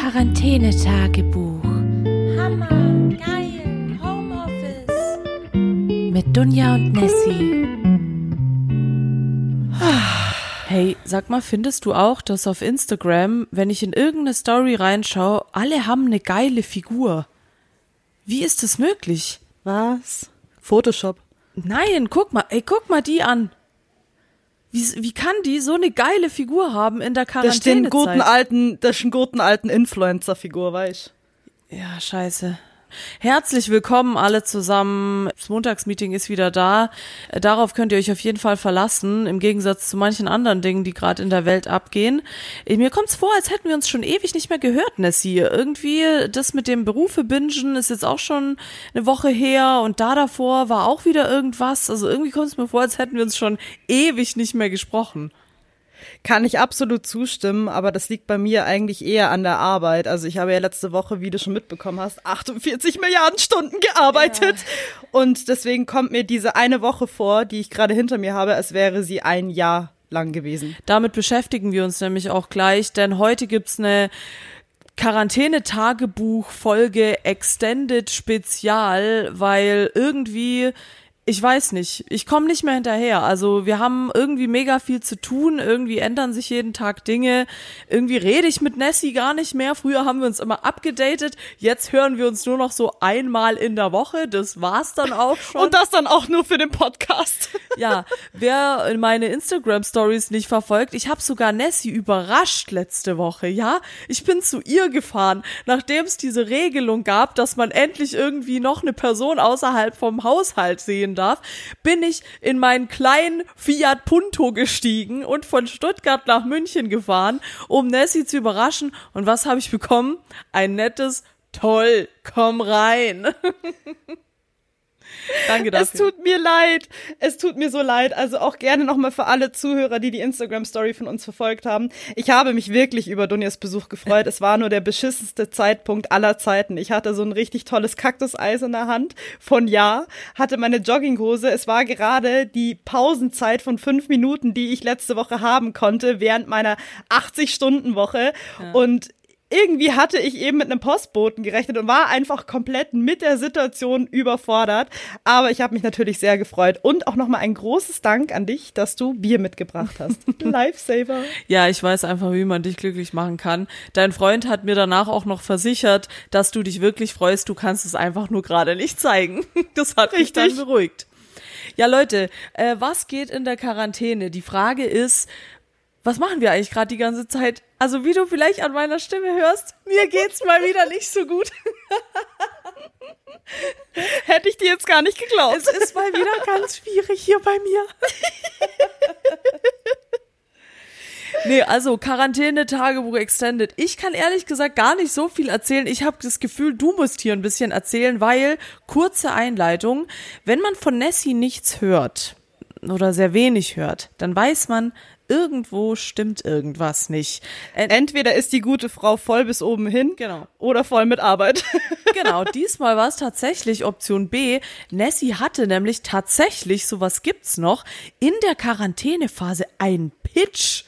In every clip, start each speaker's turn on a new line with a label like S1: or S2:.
S1: Quarantänetagebuch
S2: Hammer, geil, Homeoffice.
S1: mit Dunja und Nessie.
S3: Hey, sag mal, findest du auch, dass auf Instagram, wenn ich in irgendeine Story reinschaue, alle haben eine geile Figur? Wie ist das möglich?
S4: Was? Photoshop.
S3: Nein, guck mal, ey, guck mal die an. Wie, wie kann die so eine geile Figur haben in der
S4: Das
S3: Quarantänezeit?
S4: ist den guten alten, das ist ein guten alten Influencer-Figur, weißt
S3: Ja, scheiße. Herzlich willkommen alle zusammen. Das Montagsmeeting ist wieder da. Darauf könnt ihr euch auf jeden Fall verlassen, im Gegensatz zu manchen anderen Dingen, die gerade in der Welt abgehen. Äh, Mir kommt's vor, als hätten wir uns schon ewig nicht mehr gehört, Nessie. Irgendwie das mit dem Berufe bingen ist jetzt auch schon eine Woche her und da davor war auch wieder irgendwas. Also irgendwie kommt es mir vor, als hätten wir uns schon ewig nicht mehr gesprochen.
S4: Kann ich absolut zustimmen, aber das liegt bei mir eigentlich eher an der Arbeit. Also ich habe ja letzte Woche, wie du schon mitbekommen hast, 48 Milliarden Stunden gearbeitet. Und deswegen kommt mir diese eine Woche vor, die ich gerade hinter mir habe, als wäre sie ein Jahr lang gewesen.
S3: Damit beschäftigen wir uns nämlich auch gleich, denn heute gibt's eine Quarantäne-Tagebuch-Folge Extended Spezial, weil irgendwie, ich weiß nicht, ich komme nicht mehr hinterher. Also wir haben irgendwie mega viel zu tun, irgendwie ändern sich jeden Tag Dinge, irgendwie rede ich mit Nessie gar nicht mehr. Früher haben wir uns immer abgedatet, jetzt hören wir uns nur noch so einmal in der Woche, das war's dann auch schon.
S4: Und das dann auch nur für den Podcast.
S3: Ja, wer meine Instagram Stories nicht verfolgt, ich habe sogar Nessie überrascht letzte Woche, ja? Ich bin zu ihr gefahren, nachdem es diese Regelung gab, dass man endlich irgendwie noch eine Person außerhalb vom Haushalt sehen darf, bin ich in meinen kleinen Fiat Punto gestiegen und von Stuttgart nach München gefahren, um Nessie zu überraschen. Und was habe ich bekommen? Ein nettes Toll, komm rein. Danke dafür.
S4: Es tut mir leid. Es tut mir so leid. Also auch gerne nochmal für alle Zuhörer, die die Instagram-Story von uns verfolgt haben. Ich habe mich wirklich über Dunjas Besuch gefreut. Es war nur der beschissenste Zeitpunkt aller Zeiten. Ich hatte so ein richtig tolles Kaktuseis in der Hand von Ja, hatte meine Jogginghose. Es war gerade die Pausenzeit von fünf Minuten, die ich letzte Woche haben konnte während meiner 80-Stunden-Woche. Und irgendwie hatte ich eben mit einem Postboten gerechnet und war einfach komplett mit der Situation überfordert. Aber ich habe mich natürlich sehr gefreut. Und auch nochmal ein großes Dank an dich, dass du Bier mitgebracht hast. Lifesaver.
S3: Ja, ich weiß einfach, wie man dich glücklich machen kann. Dein Freund hat mir danach auch noch versichert, dass du dich wirklich freust. Du kannst es einfach nur gerade nicht zeigen. Das hat mich dann
S4: Richtig.
S3: beruhigt. Ja, Leute, äh, was geht in der Quarantäne? Die Frage ist, was machen wir eigentlich gerade die ganze Zeit? Also, wie du vielleicht an meiner Stimme hörst, mir geht's mal wieder nicht so gut.
S4: Hätte ich dir jetzt gar nicht geglaubt.
S3: Es ist mal wieder ganz schwierig hier bei mir. Nee, also Quarantäne, Tagebuch Extended. Ich kann ehrlich gesagt gar nicht so viel erzählen. Ich habe das Gefühl, du musst hier ein bisschen erzählen, weil, kurze Einleitung, wenn man von Nessie nichts hört oder sehr wenig hört, dann weiß man, irgendwo stimmt irgendwas nicht. Äh,
S4: Entweder ist die gute Frau voll bis oben hin.
S3: Genau.
S4: Oder voll mit Arbeit.
S3: Genau, diesmal war es tatsächlich Option B. Nessie hatte nämlich tatsächlich, sowas gibt's noch, in der Quarantänephase ein Pitch.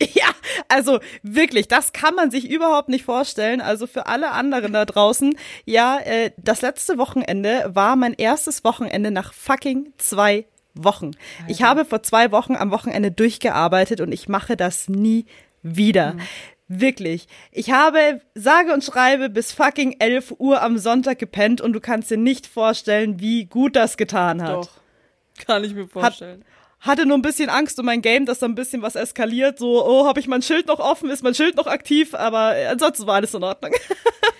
S4: Ja, also wirklich, das kann man sich überhaupt nicht vorstellen. Also für alle anderen da draußen, ja, äh, das letzte Wochenende war mein erstes Wochenende nach fucking zwei Wochen. Ich habe vor zwei Wochen am Wochenende durchgearbeitet und ich mache das nie wieder. Wirklich. Ich habe sage und schreibe bis fucking 11 Uhr am Sonntag gepennt und du kannst dir nicht vorstellen, wie gut das getan hat.
S3: Doch, kann ich mir vorstellen.
S4: Hatte nur ein bisschen Angst um mein Game, dass da ein bisschen was eskaliert. So, oh, habe ich mein Schild noch offen? Ist mein Schild noch aktiv? Aber ansonsten war alles in Ordnung.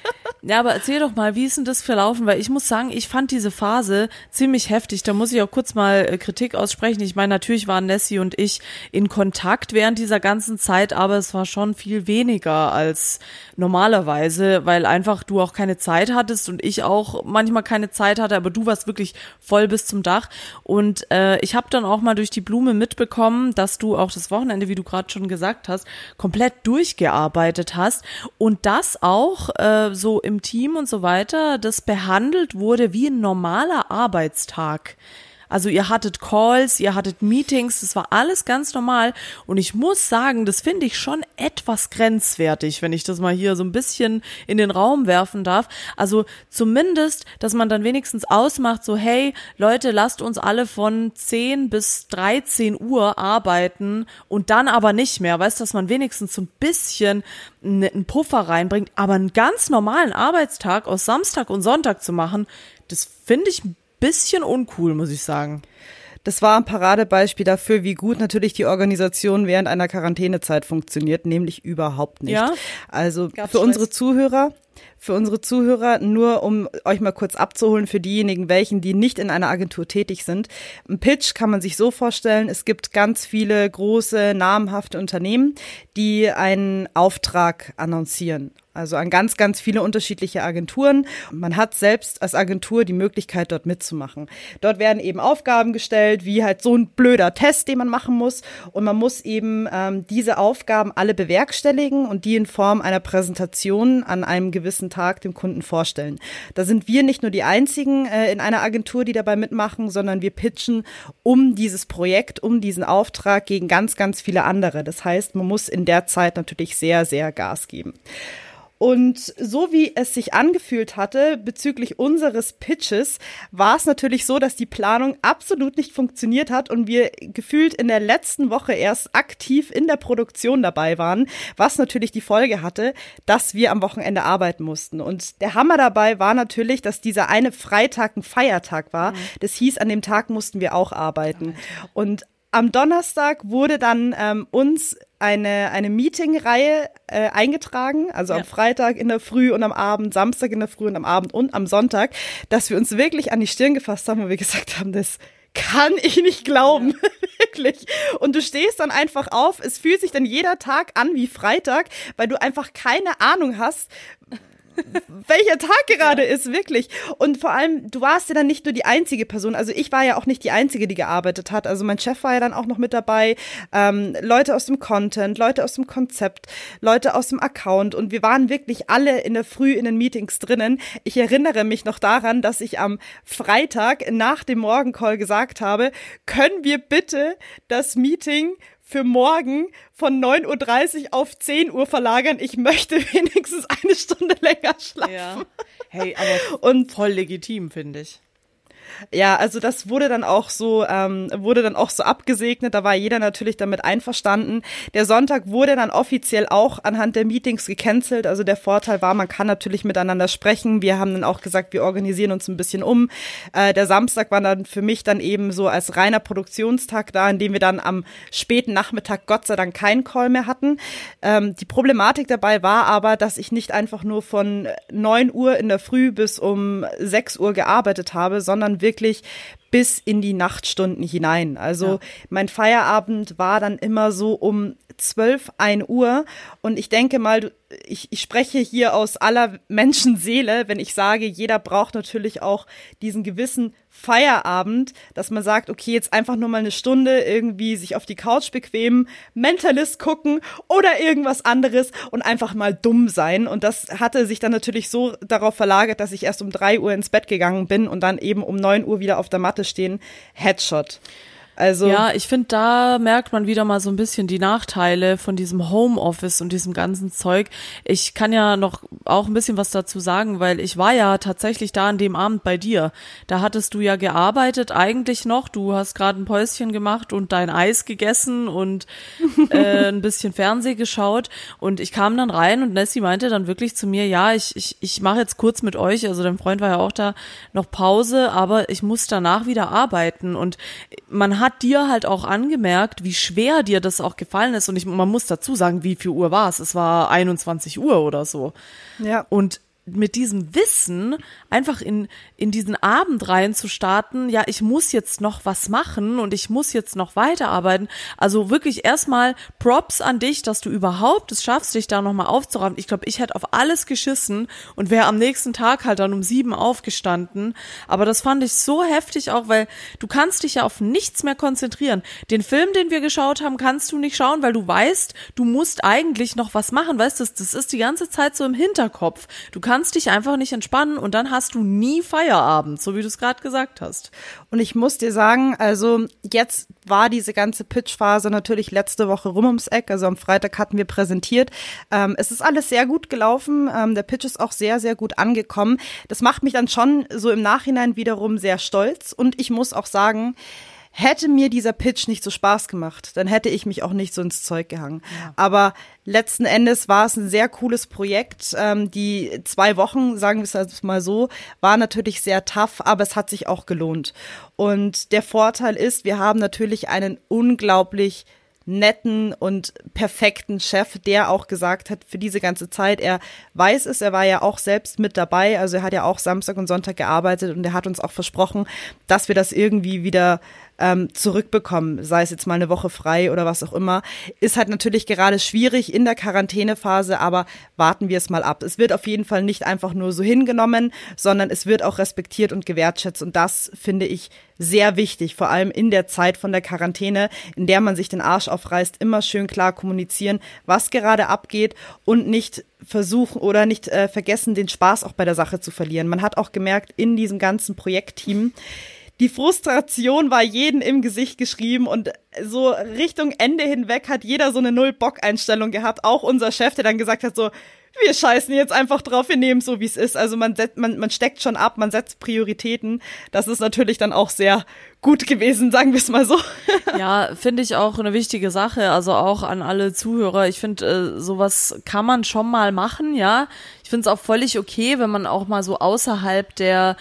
S3: Ja, aber erzähl doch mal, wie ist denn das verlaufen? Weil ich muss sagen, ich fand diese Phase ziemlich heftig. Da muss ich auch kurz mal äh, Kritik aussprechen. Ich meine, natürlich waren Nessie und ich in Kontakt während dieser ganzen Zeit, aber es war schon viel weniger als normalerweise, weil einfach du auch keine Zeit hattest und ich auch manchmal keine Zeit hatte, aber du warst wirklich voll bis zum Dach. Und äh, ich habe dann auch mal durch die Blume mitbekommen, dass du auch das Wochenende, wie du gerade schon gesagt hast, komplett durchgearbeitet hast und das auch äh, so im Team und so weiter, das behandelt wurde wie ein normaler Arbeitstag. Also ihr hattet Calls, ihr hattet Meetings, das war alles ganz normal. Und ich muss sagen, das finde ich schon etwas grenzwertig, wenn ich das mal hier so ein bisschen in den Raum werfen darf. Also zumindest, dass man dann wenigstens ausmacht, so hey Leute, lasst uns alle von 10 bis 13 Uhr arbeiten und dann aber nicht mehr. Weißt, dass man wenigstens so ein bisschen einen Puffer reinbringt, aber einen ganz normalen Arbeitstag aus Samstag und Sonntag zu machen, das finde ich ein bisschen uncool, muss ich sagen.
S4: Das war ein Paradebeispiel dafür, wie gut natürlich die Organisation während einer Quarantänezeit funktioniert, nämlich überhaupt nicht. Ja? Also Gab's für unsere Zuhörer, für unsere Zuhörer, nur um euch mal kurz abzuholen, für diejenigen, welchen, die nicht in einer Agentur tätig sind. Ein Pitch kann man sich so vorstellen, es gibt ganz viele große, namhafte Unternehmen, die einen Auftrag annoncieren. Also an ganz, ganz viele unterschiedliche Agenturen. Man hat selbst als Agentur die Möglichkeit, dort mitzumachen. Dort werden eben Aufgaben gestellt, wie halt so ein blöder Test, den man machen muss. Und man muss eben ähm, diese Aufgaben alle bewerkstelligen und die in Form einer Präsentation an einem gewissen Tag dem Kunden vorstellen. Da sind wir nicht nur die einzigen äh, in einer Agentur, die dabei mitmachen, sondern wir pitchen um dieses Projekt, um diesen Auftrag gegen ganz, ganz viele andere. Das heißt, man muss in der Zeit natürlich sehr, sehr Gas geben. Und so wie es sich angefühlt hatte bezüglich unseres Pitches, war es natürlich so, dass die Planung absolut nicht funktioniert hat und wir gefühlt in der letzten Woche erst aktiv in der Produktion dabei waren, was natürlich die Folge hatte, dass wir am Wochenende arbeiten mussten. Und der Hammer dabei war natürlich, dass dieser eine Freitag ein Feiertag war. Mhm. Das hieß, an dem Tag mussten wir auch arbeiten. Und am Donnerstag wurde dann ähm, uns eine, eine Meeting-Reihe äh, eingetragen, also ja. am Freitag in der Früh und am Abend, Samstag in der Früh und am Abend und am Sonntag, dass wir uns wirklich an die Stirn gefasst haben und wir gesagt haben, das kann ich nicht glauben, ja. wirklich. Und du stehst dann einfach auf, es fühlt sich dann jeder Tag an wie Freitag, weil du einfach keine Ahnung hast, welcher Tag gerade ja. ist, wirklich. Und vor allem, du warst ja dann nicht nur die einzige Person. Also ich war ja auch nicht die einzige, die gearbeitet hat. Also mein Chef war ja dann auch noch mit dabei. Ähm, Leute aus dem Content, Leute aus dem Konzept, Leute aus dem Account. Und wir waren wirklich alle in der Früh in den Meetings drinnen. Ich erinnere mich noch daran, dass ich am Freitag nach dem Morgencall gesagt habe, können wir bitte das Meeting für morgen von 9.30 Uhr auf 10 Uhr verlagern. Ich möchte wenigstens eine Stunde länger schlafen. Ja.
S3: Hey, aber und voll legitim, finde ich.
S4: Ja, also das wurde dann auch so, ähm, wurde dann auch so abgesegnet. Da war jeder natürlich damit einverstanden. Der Sonntag wurde dann offiziell auch anhand der Meetings gecancelt. Also der Vorteil war, man kann natürlich miteinander sprechen. Wir haben dann auch gesagt, wir organisieren uns ein bisschen um. Äh, der Samstag war dann für mich dann eben so als reiner Produktionstag da, in dem wir dann am späten Nachmittag Gott sei Dank keinen Call mehr hatten. Ähm, die Problematik dabei war aber, dass ich nicht einfach nur von neun Uhr in der Früh bis um sechs Uhr gearbeitet habe, sondern wirklich bis in die Nachtstunden hinein. Also ja. mein Feierabend war dann immer so um 12, 1 Uhr. Und ich denke mal, ich, ich spreche hier aus aller Menschenseele, wenn ich sage, jeder braucht natürlich auch diesen gewissen Feierabend, dass man sagt, okay, jetzt einfach nur mal eine Stunde irgendwie sich auf die Couch bequemen, Mentalist gucken oder irgendwas anderes und einfach mal dumm sein. Und das hatte sich dann natürlich so darauf verlagert, dass ich erst um drei Uhr ins Bett gegangen bin und dann eben um neun Uhr wieder auf der Matte stehen. Headshot.
S3: Also ja, ich finde, da merkt man wieder mal so ein bisschen die Nachteile von diesem Homeoffice und diesem ganzen Zeug. Ich kann ja noch auch ein bisschen was dazu sagen, weil ich war ja tatsächlich da an dem Abend bei dir. Da hattest du ja gearbeitet eigentlich noch. Du hast gerade ein Päuschen gemacht und dein Eis gegessen und äh, ein bisschen Fernseh geschaut. Und ich kam dann rein und Nessie meinte dann wirklich zu mir, ja, ich, ich, ich mache jetzt kurz mit euch, also dein Freund war ja auch da, noch Pause, aber ich muss danach wieder arbeiten. Und man hat hat dir halt auch angemerkt, wie schwer dir das auch gefallen ist. Und ich, man muss dazu sagen, wie viel Uhr war es? Es war 21 Uhr oder so. Ja. Und mit diesem Wissen einfach in, in diesen Abend rein zu starten, ja, ich muss jetzt noch was machen und ich muss jetzt noch weiterarbeiten. Also wirklich erstmal Props an dich, dass du überhaupt es schaffst, dich da nochmal aufzuraffen. Ich glaube, ich hätte auf alles geschissen und wäre am nächsten Tag halt dann um sieben aufgestanden. Aber das fand ich so heftig auch, weil du kannst dich ja auf nichts mehr konzentrieren. Den Film, den wir geschaut haben, kannst du nicht schauen, weil du weißt, du musst eigentlich noch was machen, weißt du, das, das ist die ganze Zeit so im Hinterkopf. Du kannst kannst dich einfach nicht entspannen und dann hast du nie Feierabend, so wie du es gerade gesagt hast.
S4: Und ich muss dir sagen, also jetzt war diese ganze Pitch-Phase natürlich letzte Woche rum ums Eck. Also am Freitag hatten wir präsentiert. Ähm, es ist alles sehr gut gelaufen. Ähm, der Pitch ist auch sehr, sehr gut angekommen. Das macht mich dann schon so im Nachhinein wiederum sehr stolz. Und ich muss auch sagen, Hätte mir dieser Pitch nicht so Spaß gemacht, dann hätte ich mich auch nicht so ins Zeug gehangen. Ja. Aber letzten Endes war es ein sehr cooles Projekt. Ähm, die zwei Wochen, sagen wir es mal so, war natürlich sehr tough, aber es hat sich auch gelohnt. Und der Vorteil ist, wir haben natürlich einen unglaublich netten und perfekten Chef, der auch gesagt hat, für diese ganze Zeit, er weiß es, er war ja auch selbst mit dabei, also er hat ja auch Samstag und Sonntag gearbeitet und er hat uns auch versprochen, dass wir das irgendwie wieder ähm, zurückbekommen, sei es jetzt mal eine Woche frei oder was auch immer, ist halt natürlich gerade schwierig in der Quarantänephase, aber warten wir es mal ab. Es wird auf jeden Fall nicht einfach nur so hingenommen, sondern es wird auch respektiert und gewertschätzt und das finde ich sehr wichtig, vor allem in der Zeit von der Quarantäne, in der man sich den Arsch aufreißt, immer schön klar kommunizieren, was gerade abgeht und nicht versuchen oder nicht äh, vergessen, den Spaß auch bei der Sache zu verlieren. Man hat auch gemerkt, in diesem ganzen Projektteam, die Frustration war jeden im Gesicht geschrieben und so Richtung Ende hinweg hat jeder so eine Null-Bock-Einstellung gehabt. Auch unser Chef, der dann gesagt hat so, wir scheißen jetzt einfach drauf, wir nehmen so, wie es ist. Also man, setzt, man, man steckt schon ab, man setzt Prioritäten. Das ist natürlich dann auch sehr gut gewesen, sagen wir es mal so.
S3: ja, finde ich auch eine wichtige Sache. Also auch an alle Zuhörer. Ich finde, äh, sowas kann man schon mal machen, ja. Ich finde es auch völlig okay, wenn man auch mal so außerhalb der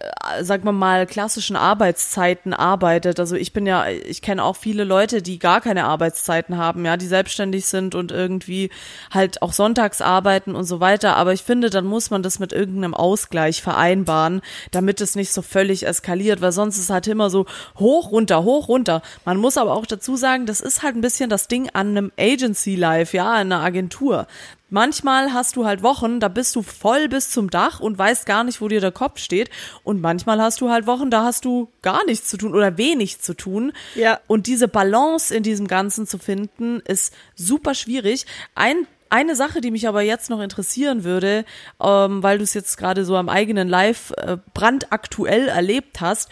S3: äh, sag mal mal, klassischen Arbeitszeiten arbeitet. Also ich bin ja, ich kenne auch viele Leute, die gar keine Arbeitszeiten haben, ja, die selbstständig sind und irgendwie halt auch sonntags arbeiten und so weiter. Aber ich finde, dann muss man das mit irgendeinem Ausgleich vereinbaren, damit es nicht so völlig eskaliert, weil sonst ist halt immer so hoch, runter, hoch, runter. Man muss aber auch dazu sagen, das ist halt ein bisschen das Ding an einem Agency Life, ja, in einer Agentur. Manchmal hast du halt Wochen, da bist du voll bis zum Dach und weißt gar nicht, wo dir der Kopf steht. Und manchmal hast du halt Wochen, da hast du gar nichts zu tun oder wenig zu tun. Ja. Und diese Balance in diesem Ganzen zu finden, ist super schwierig. Ein eine Sache, die mich aber jetzt noch interessieren würde, ähm, weil du es jetzt gerade so am eigenen Live äh, brandaktuell erlebt hast.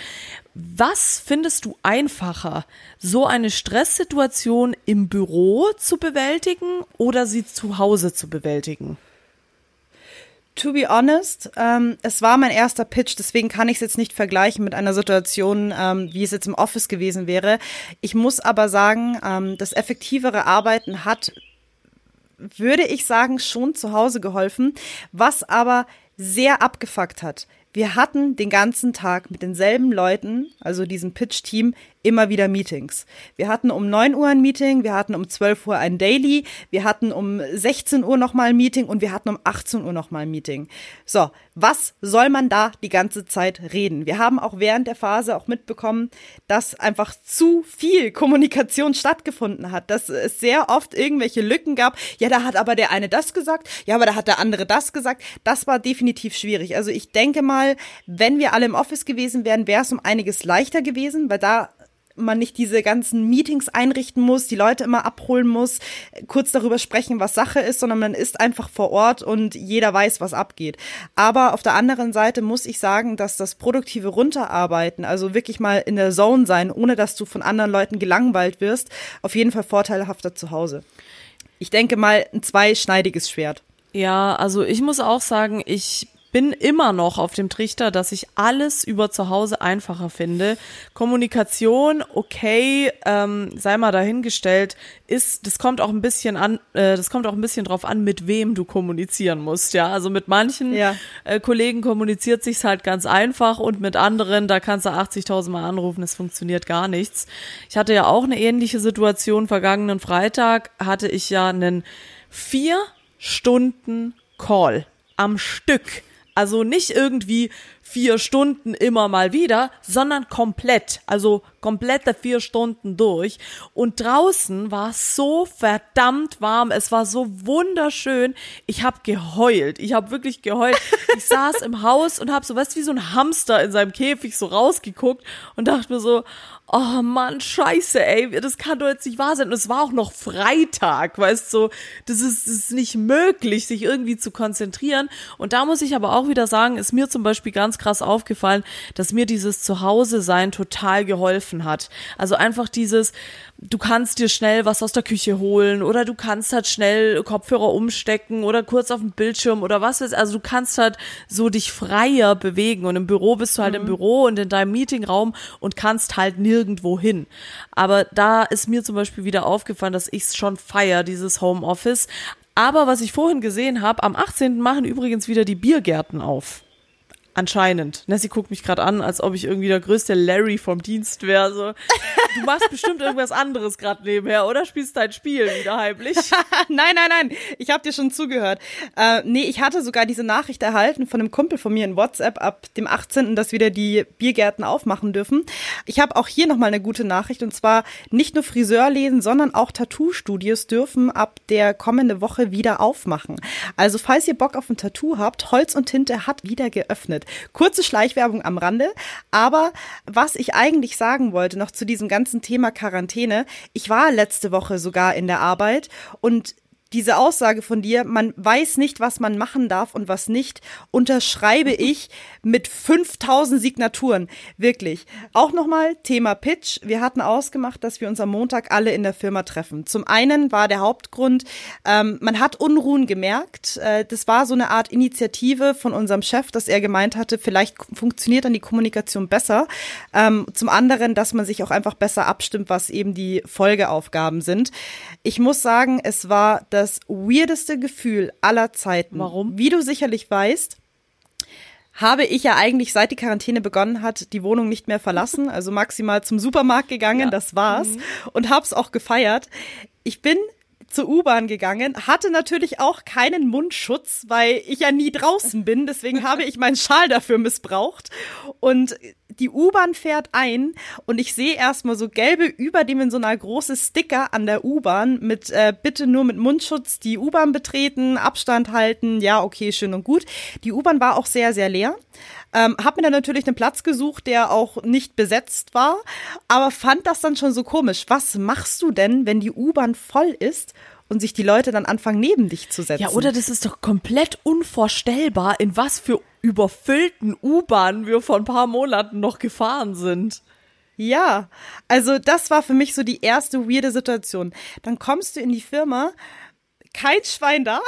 S3: Was findest du einfacher, so eine Stresssituation im Büro zu bewältigen oder sie zu Hause zu bewältigen?
S4: To be honest, ähm, es war mein erster Pitch, deswegen kann ich es jetzt nicht vergleichen mit einer Situation, ähm, wie es jetzt im Office gewesen wäre. Ich muss aber sagen, ähm, das effektivere Arbeiten hat, würde ich sagen, schon zu Hause geholfen, was aber sehr abgefuckt hat. Wir hatten den ganzen Tag mit denselben Leuten, also diesem Pitch-Team, immer wieder Meetings. Wir hatten um 9 Uhr ein Meeting, wir hatten um 12 Uhr ein Daily, wir hatten um 16 Uhr nochmal ein Meeting und wir hatten um 18 Uhr nochmal ein Meeting. So, was soll man da die ganze Zeit reden? Wir haben auch während der Phase auch mitbekommen, dass einfach zu viel Kommunikation stattgefunden hat, dass es sehr oft irgendwelche Lücken gab. Ja, da hat aber der eine das gesagt, ja, aber da hat der andere das gesagt. Das war definitiv schwierig. Also ich denke mal, wenn wir alle im Office gewesen wären, wäre es um einiges leichter gewesen, weil da man nicht diese ganzen Meetings einrichten muss, die Leute immer abholen muss, kurz darüber sprechen, was Sache ist, sondern man ist einfach vor Ort und jeder weiß, was abgeht. Aber auf der anderen Seite muss ich sagen, dass das produktive Runterarbeiten, also wirklich mal in der Zone sein, ohne dass du von anderen Leuten gelangweilt wirst, auf jeden Fall vorteilhafter zu Hause. Ich denke mal, ein zweischneidiges Schwert.
S3: Ja, also ich muss auch sagen, ich bin immer noch auf dem Trichter, dass ich alles über zu Hause einfacher finde. Kommunikation, okay, ähm, sei mal dahingestellt, ist, das kommt auch ein bisschen an, äh, das kommt auch ein bisschen drauf an, mit wem du kommunizieren musst, ja. Also mit manchen ja. äh, Kollegen kommuniziert sich's halt ganz einfach und mit anderen, da kannst du 80.000 Mal anrufen, es funktioniert gar nichts. Ich hatte ja auch eine ähnliche Situation vergangenen Freitag, hatte ich ja einen vier Stunden Call am Stück also nicht irgendwie vier Stunden immer mal wieder, sondern komplett. Also komplette vier Stunden durch. Und draußen war es so verdammt warm. Es war so wunderschön. Ich habe geheult. Ich habe wirklich geheult. Ich saß im Haus und habe so, weißt wie so ein Hamster in seinem Käfig so rausgeguckt und dachte mir so, oh Mann, scheiße, ey, das kann doch jetzt nicht wahr sein. Und es war auch noch Freitag, weißt du, so, das ist, das ist nicht möglich, sich irgendwie zu konzentrieren. Und da muss ich aber auch wieder sagen, ist mir zum Beispiel ganz krass aufgefallen, dass mir dieses Zuhause-Sein total geholfen hat. Also einfach dieses, du kannst dir schnell was aus der Küche holen oder du kannst halt schnell Kopfhörer umstecken oder kurz auf den Bildschirm oder was ist. Also du kannst halt so dich freier bewegen und im Büro bist du halt mhm. im Büro und in deinem Meetingraum und kannst halt nirgendwo hin. Aber da ist mir zum Beispiel wieder aufgefallen, dass ich es schon feier, dieses Homeoffice. Aber was ich vorhin gesehen habe, am 18. machen übrigens wieder die Biergärten auf. Anscheinend. Nessie guckt mich gerade an, als ob ich irgendwie der größte Larry vom Dienst wäre. So. Du machst bestimmt irgendwas anderes gerade nebenher, oder? Spielst dein Spiel wieder heimlich?
S4: nein, nein, nein. Ich habe dir schon zugehört. Äh, nee, ich hatte sogar diese Nachricht erhalten von einem Kumpel von mir in WhatsApp ab dem 18., dass wieder die Biergärten aufmachen dürfen. Ich habe auch hier nochmal eine gute Nachricht und zwar nicht nur Friseurläden, sondern auch Tattoo-Studios dürfen ab der kommende Woche wieder aufmachen. Also falls ihr Bock auf ein Tattoo habt, Holz und Tinte hat wieder geöffnet. Kurze Schleichwerbung am Rande, aber was ich eigentlich sagen wollte noch zu diesem ganzen Thema Quarantäne, ich war letzte Woche sogar in der Arbeit und diese Aussage von dir, man weiß nicht, was man machen darf und was nicht, unterschreibe ich mit 5000 Signaturen. Wirklich. Auch nochmal Thema Pitch. Wir hatten ausgemacht, dass wir uns am Montag alle in der Firma treffen. Zum einen war der Hauptgrund, ähm, man hat Unruhen gemerkt. Äh, das war so eine Art Initiative von unserem Chef, dass er gemeint hatte, vielleicht funktioniert dann die Kommunikation besser. Ähm, zum anderen, dass man sich auch einfach besser abstimmt, was eben die Folgeaufgaben sind. Ich muss sagen, es war das das weirdeste Gefühl aller Zeiten.
S3: Warum?
S4: Wie du sicherlich weißt, habe ich ja eigentlich seit die Quarantäne begonnen hat, die Wohnung nicht mehr verlassen, also maximal zum Supermarkt gegangen, ja. das war's mhm. und hab's auch gefeiert. Ich bin zur U-Bahn gegangen, hatte natürlich auch keinen Mundschutz, weil ich ja nie draußen bin, deswegen habe ich meinen Schal dafür missbraucht und die U-Bahn fährt ein und ich sehe erstmal so gelbe überdimensional große Sticker an der U-Bahn mit äh, bitte nur mit Mundschutz die U-Bahn betreten, Abstand halten, ja, okay, schön und gut. Die U-Bahn war auch sehr, sehr leer. Ähm, hab mir dann natürlich einen Platz gesucht, der auch nicht besetzt war, aber fand das dann schon so komisch. Was machst du denn, wenn die U-Bahn voll ist und sich die Leute dann anfangen, neben dich zu setzen?
S3: Ja, oder das ist doch komplett unvorstellbar, in was für überfüllten U-Bahnen wir vor ein paar Monaten noch gefahren sind.
S4: Ja, also das war für mich so die erste weirde Situation. Dann kommst du in die Firma kein Schwein da.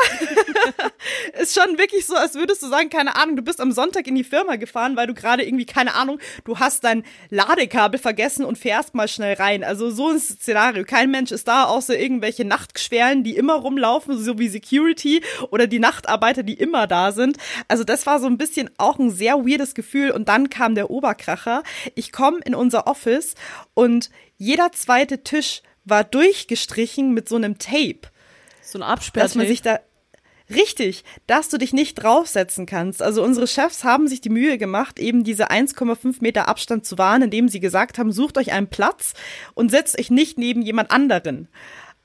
S4: ist schon wirklich so, als würdest du sagen, keine Ahnung, du bist am Sonntag in die Firma gefahren, weil du gerade irgendwie, keine Ahnung, du hast dein Ladekabel vergessen und fährst mal schnell rein. Also so ein Szenario. Kein Mensch ist da, außer irgendwelche Nachtgeschwären, die immer rumlaufen, so wie Security oder die Nachtarbeiter, die immer da sind. Also das war so ein bisschen auch ein sehr weirdes Gefühl. Und dann kam der Oberkracher. Ich komme in unser Office und jeder zweite Tisch war durchgestrichen mit so einem Tape.
S3: So ein Absperr.
S4: Dass man sich da Richtig, dass du dich nicht draufsetzen kannst. Also unsere Chefs haben sich die Mühe gemacht, eben diese 1,5 Meter Abstand zu wahren, indem sie gesagt haben, sucht euch einen Platz und setzt euch nicht neben jemand anderen.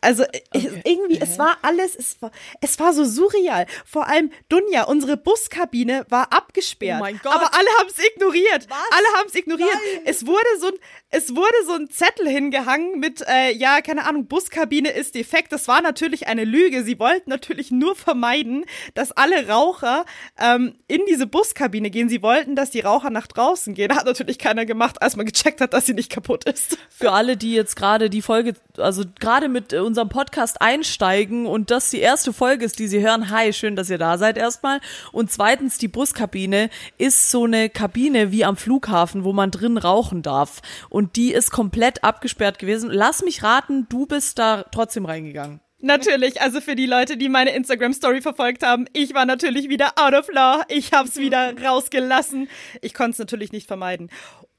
S4: Also äh, okay. irgendwie, es war alles, es war, es war so surreal. Vor allem Dunja, unsere Buskabine war abgesperrt. Oh mein Gott. Aber alle haben es ignoriert. Was? Alle haben es ignoriert. Nein. Es wurde so ein, es wurde so ein Zettel hingehangen mit, äh, ja, keine Ahnung, Buskabine ist defekt. Das war natürlich eine Lüge. Sie wollten natürlich nur vermeiden, dass alle Raucher ähm, in diese Buskabine gehen. Sie wollten, dass die Raucher nach draußen gehen. Hat natürlich keiner gemacht, als man gecheckt hat, dass sie nicht kaputt ist.
S3: Für alle, die jetzt gerade die Folge, also gerade mit äh, unserem Podcast einsteigen und das die erste Folge ist, die sie hören, hi, schön, dass ihr da seid erstmal. Und zweitens, die Buskabine ist so eine Kabine wie am Flughafen, wo man drin rauchen darf. Und die ist komplett abgesperrt gewesen. Lass mich raten, du bist da trotzdem reingegangen.
S4: Natürlich, also für die Leute, die meine Instagram Story verfolgt haben, ich war natürlich wieder out of law. Ich hab's wieder rausgelassen. Ich konnte es natürlich nicht vermeiden.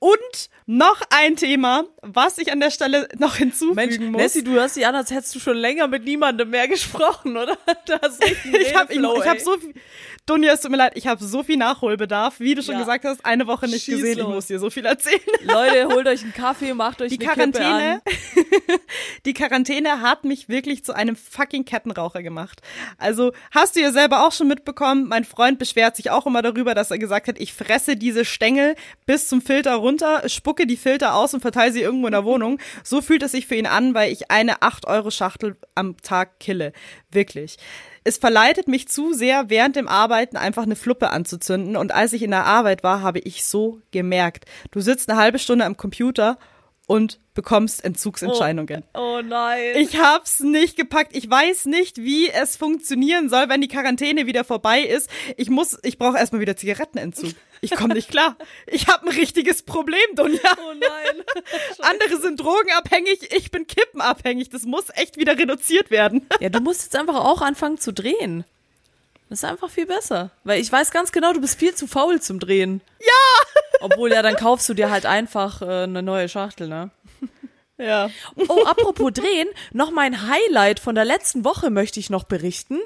S4: Und noch ein Thema, was ich an der Stelle noch hinzufügen Mensch, muss.
S3: Nessie, du hörst dich an, als hättest du schon länger mit niemandem mehr gesprochen, oder?
S4: ich habe hab so viel, Dunja, es tut mir leid, ich habe so viel Nachholbedarf. Wie du schon
S3: Ja.
S4: gesagt hast, eine Woche nicht
S3: Schieß
S4: gesehen, ich
S3: los.
S4: muss dir so viel erzählen.
S3: Leute, holt euch einen Kaffee, macht euch
S4: Die. Quarantäne, die Quarantäne hat mich wirklich zu einem fucking Kettenraucher gemacht. Also hast du ja selber auch schon mitbekommen, mein Freund beschwert sich auch immer darüber, dass er gesagt hat, ich fresse diese Stängel bis zum Filter runter, spucke die Filter aus und verteile sie irgendwo in der Wohnung. So fühlt es sich für ihn an, weil ich eine 8-Euro-Schachtel am Tag kille. Wirklich. Es verleitet mich zu sehr, während dem Arbeiten einfach eine Fluppe anzuzünden. Und als ich in der Arbeit war, habe ich so gemerkt, du sitzt eine halbe Stunde am Computer und bekommst Entzugsentscheidungen.
S3: Oh nein.
S4: Ich hab's nicht gepackt. Ich weiß nicht, wie es funktionieren soll, wenn die Quarantäne wieder vorbei ist. Ich muss, ich brauche erstmal wieder Zigarettenentzug. Ich komme nicht klar. Ich habe ein richtiges Problem, Dunja.
S3: oh nein.
S4: Andere sind drogenabhängig, ich bin kippenabhängig. Das muss echt wieder reduziert werden.
S3: Ja, du musst jetzt einfach auch anfangen zu drehen. Das ist einfach viel besser. Weil ich weiß ganz genau, du bist viel zu faul zum Drehen. Ja! Obwohl, ja, dann kaufst du dir halt einfach äh, eine neue Schachtel, ne?
S4: Ja.
S3: Oh, apropos drehen, noch mein Highlight von der letzten Woche möchte ich noch berichten.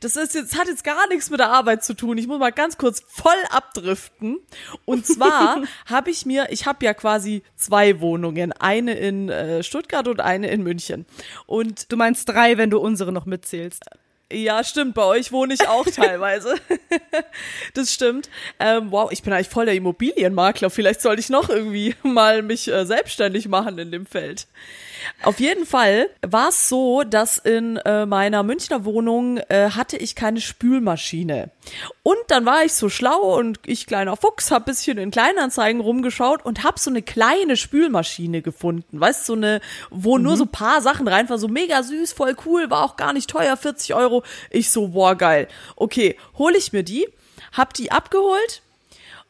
S3: Das ist jetzt, hat jetzt gar nichts mit der Arbeit zu tun. Ich muss mal ganz kurz voll abdriften. Und zwar habe ich mir, ich habe ja quasi zwei Wohnungen, eine in äh, Stuttgart und eine in München. Und
S4: Du meinst drei, wenn du unsere noch mitzählst.
S3: Ja, stimmt, bei euch wohne ich auch teilweise. das stimmt. Ähm, wow, ich bin eigentlich voll der Immobilienmakler. Vielleicht sollte ich noch irgendwie mal mich äh, selbstständig machen in dem Feld. Auf jeden Fall war es so, dass in äh, meiner Münchner Wohnung äh, hatte ich keine Spülmaschine. Und dann war ich so schlau und ich kleiner Fuchs hab bisschen in Kleinanzeigen rumgeschaut und hab so eine kleine Spülmaschine gefunden. Weißt du, so eine, wo nur so paar Sachen rein waren, so mega süß, voll cool, war auch gar nicht teuer, 40 Euro. Ich so, boah, geil. Okay, hole ich mir die, hab die abgeholt,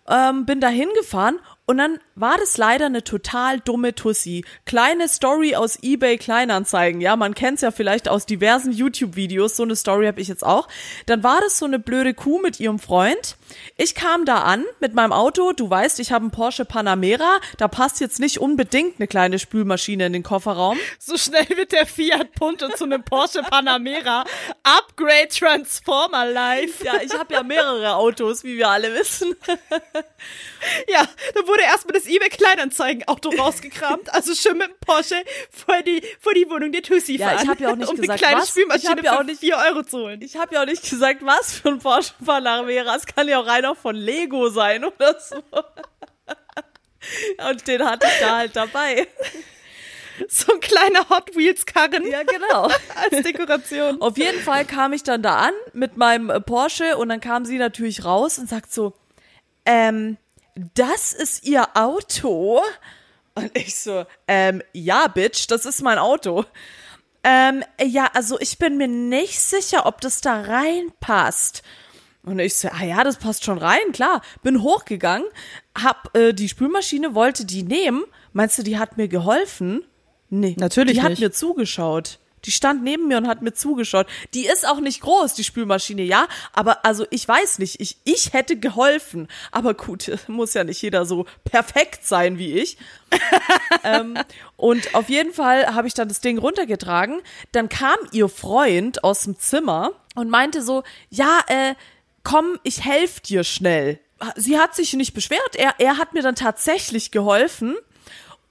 S3: ähm, bin da hingefahren und dann war das leider eine total dumme Tussi. Kleine Story aus eBay Kleinanzeigen. Ja, man kennt's ja vielleicht aus diversen YouTube-Videos. So eine Story habe ich jetzt auch. Dann war das so eine blöde Kuh mit ihrem Freund. Ich kam da an mit meinem Auto. Du weißt, ich habe einen Porsche Panamera. Da passt jetzt nicht unbedingt eine kleine Spülmaschine in den Kofferraum.
S4: So schnell wird der Fiat Punto zu einem Porsche Panamera. Upgrade Transformer Life.
S3: Ja, ich habe ja mehrere Autos, wie wir alle wissen.
S4: Ja, da wurde erstmal das eBay Kleinanzeigen-Auto rausgekramt. Also schön mit dem Porsche vor die, vor die Wohnung der Tussi
S3: Ja, ich
S4: fahren.
S3: hab ja auch nicht
S4: um
S3: gesagt,
S4: eine kleine
S3: was.
S4: Spülmaschine
S3: Ich ja auch nicht-
S4: 4 Euro zu holen.
S3: Ich habe ja auch nicht gesagt, was für ein Porsche Panamera. Es kann ja auch einer von Lego sein oder so. Und den hatte ich da halt dabei.
S4: So ein kleiner Hot Wheels Karren
S3: Ja, genau.
S4: als Dekoration.
S3: Auf jeden Fall kam ich dann da an mit meinem äh, Porsche und dann kam sie natürlich raus und sagt so, ähm, das ist ihr Auto? Und ich so, ähm, ja, Bitch, das ist mein Auto. Ähm, ja, also ich bin mir nicht sicher, ob das da reinpasst. Und ich so, ah ja, das passt schon rein, klar. Bin hochgegangen, hab äh, die Spülmaschine, wollte die nehmen. Meinst du, die hat mir geholfen? Nee.
S4: Natürlich
S3: Die hat
S4: nicht.
S3: mir zugeschaut. Die stand neben mir und hat mir zugeschaut. Die ist auch nicht groß, die Spülmaschine, ja. Aber also ich weiß nicht, ich, ich hätte geholfen. Aber gut, muss ja nicht jeder so perfekt sein wie ich. ähm, und auf jeden Fall habe ich dann das Ding runtergetragen. Dann kam ihr Freund aus dem Zimmer und meinte so, ja, äh, komm, ich helf dir schnell. Sie hat sich nicht beschwert. Er, er hat mir dann tatsächlich geholfen.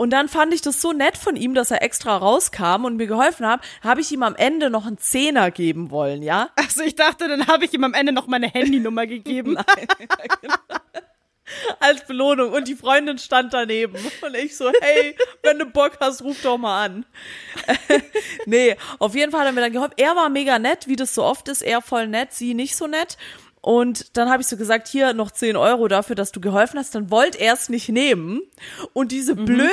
S3: Und dann fand ich das so nett von ihm, dass er extra rauskam und mir geholfen hat, habe ich ihm am Ende noch einen Zehner geben wollen, ja?
S4: Also ich dachte, dann habe ich ihm am Ende noch meine Handynummer gegeben.
S3: Als Belohnung. Und die Freundin stand daneben. Und ich so, hey, wenn du Bock hast, ruf doch mal an. nee, auf jeden Fall hat er mir dann geholfen. Er war mega nett, wie das so oft ist. Er voll nett, sie nicht so nett. Und dann habe ich so gesagt, hier noch 10 Euro dafür, dass du geholfen hast. Dann wollte er es nicht nehmen. Und diese blöde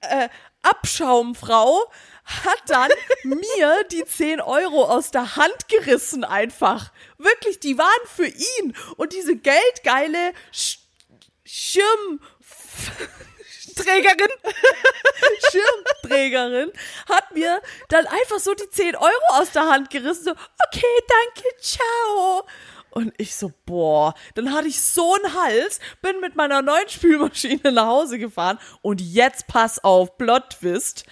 S3: äh, Abschaumfrau hat dann mir die 10 Euro aus der Hand gerissen einfach. Wirklich, die waren für ihn. Und diese geldgeile Sch Schirm
S4: Trägerin.
S3: Schirmträgerin hat mir dann einfach so die 10 Euro aus der Hand gerissen. So, okay, danke, ciao. Und ich so, boah, dann hatte ich so einen Hals, bin mit meiner neuen Spülmaschine nach Hause gefahren und jetzt pass auf, Plot Twist.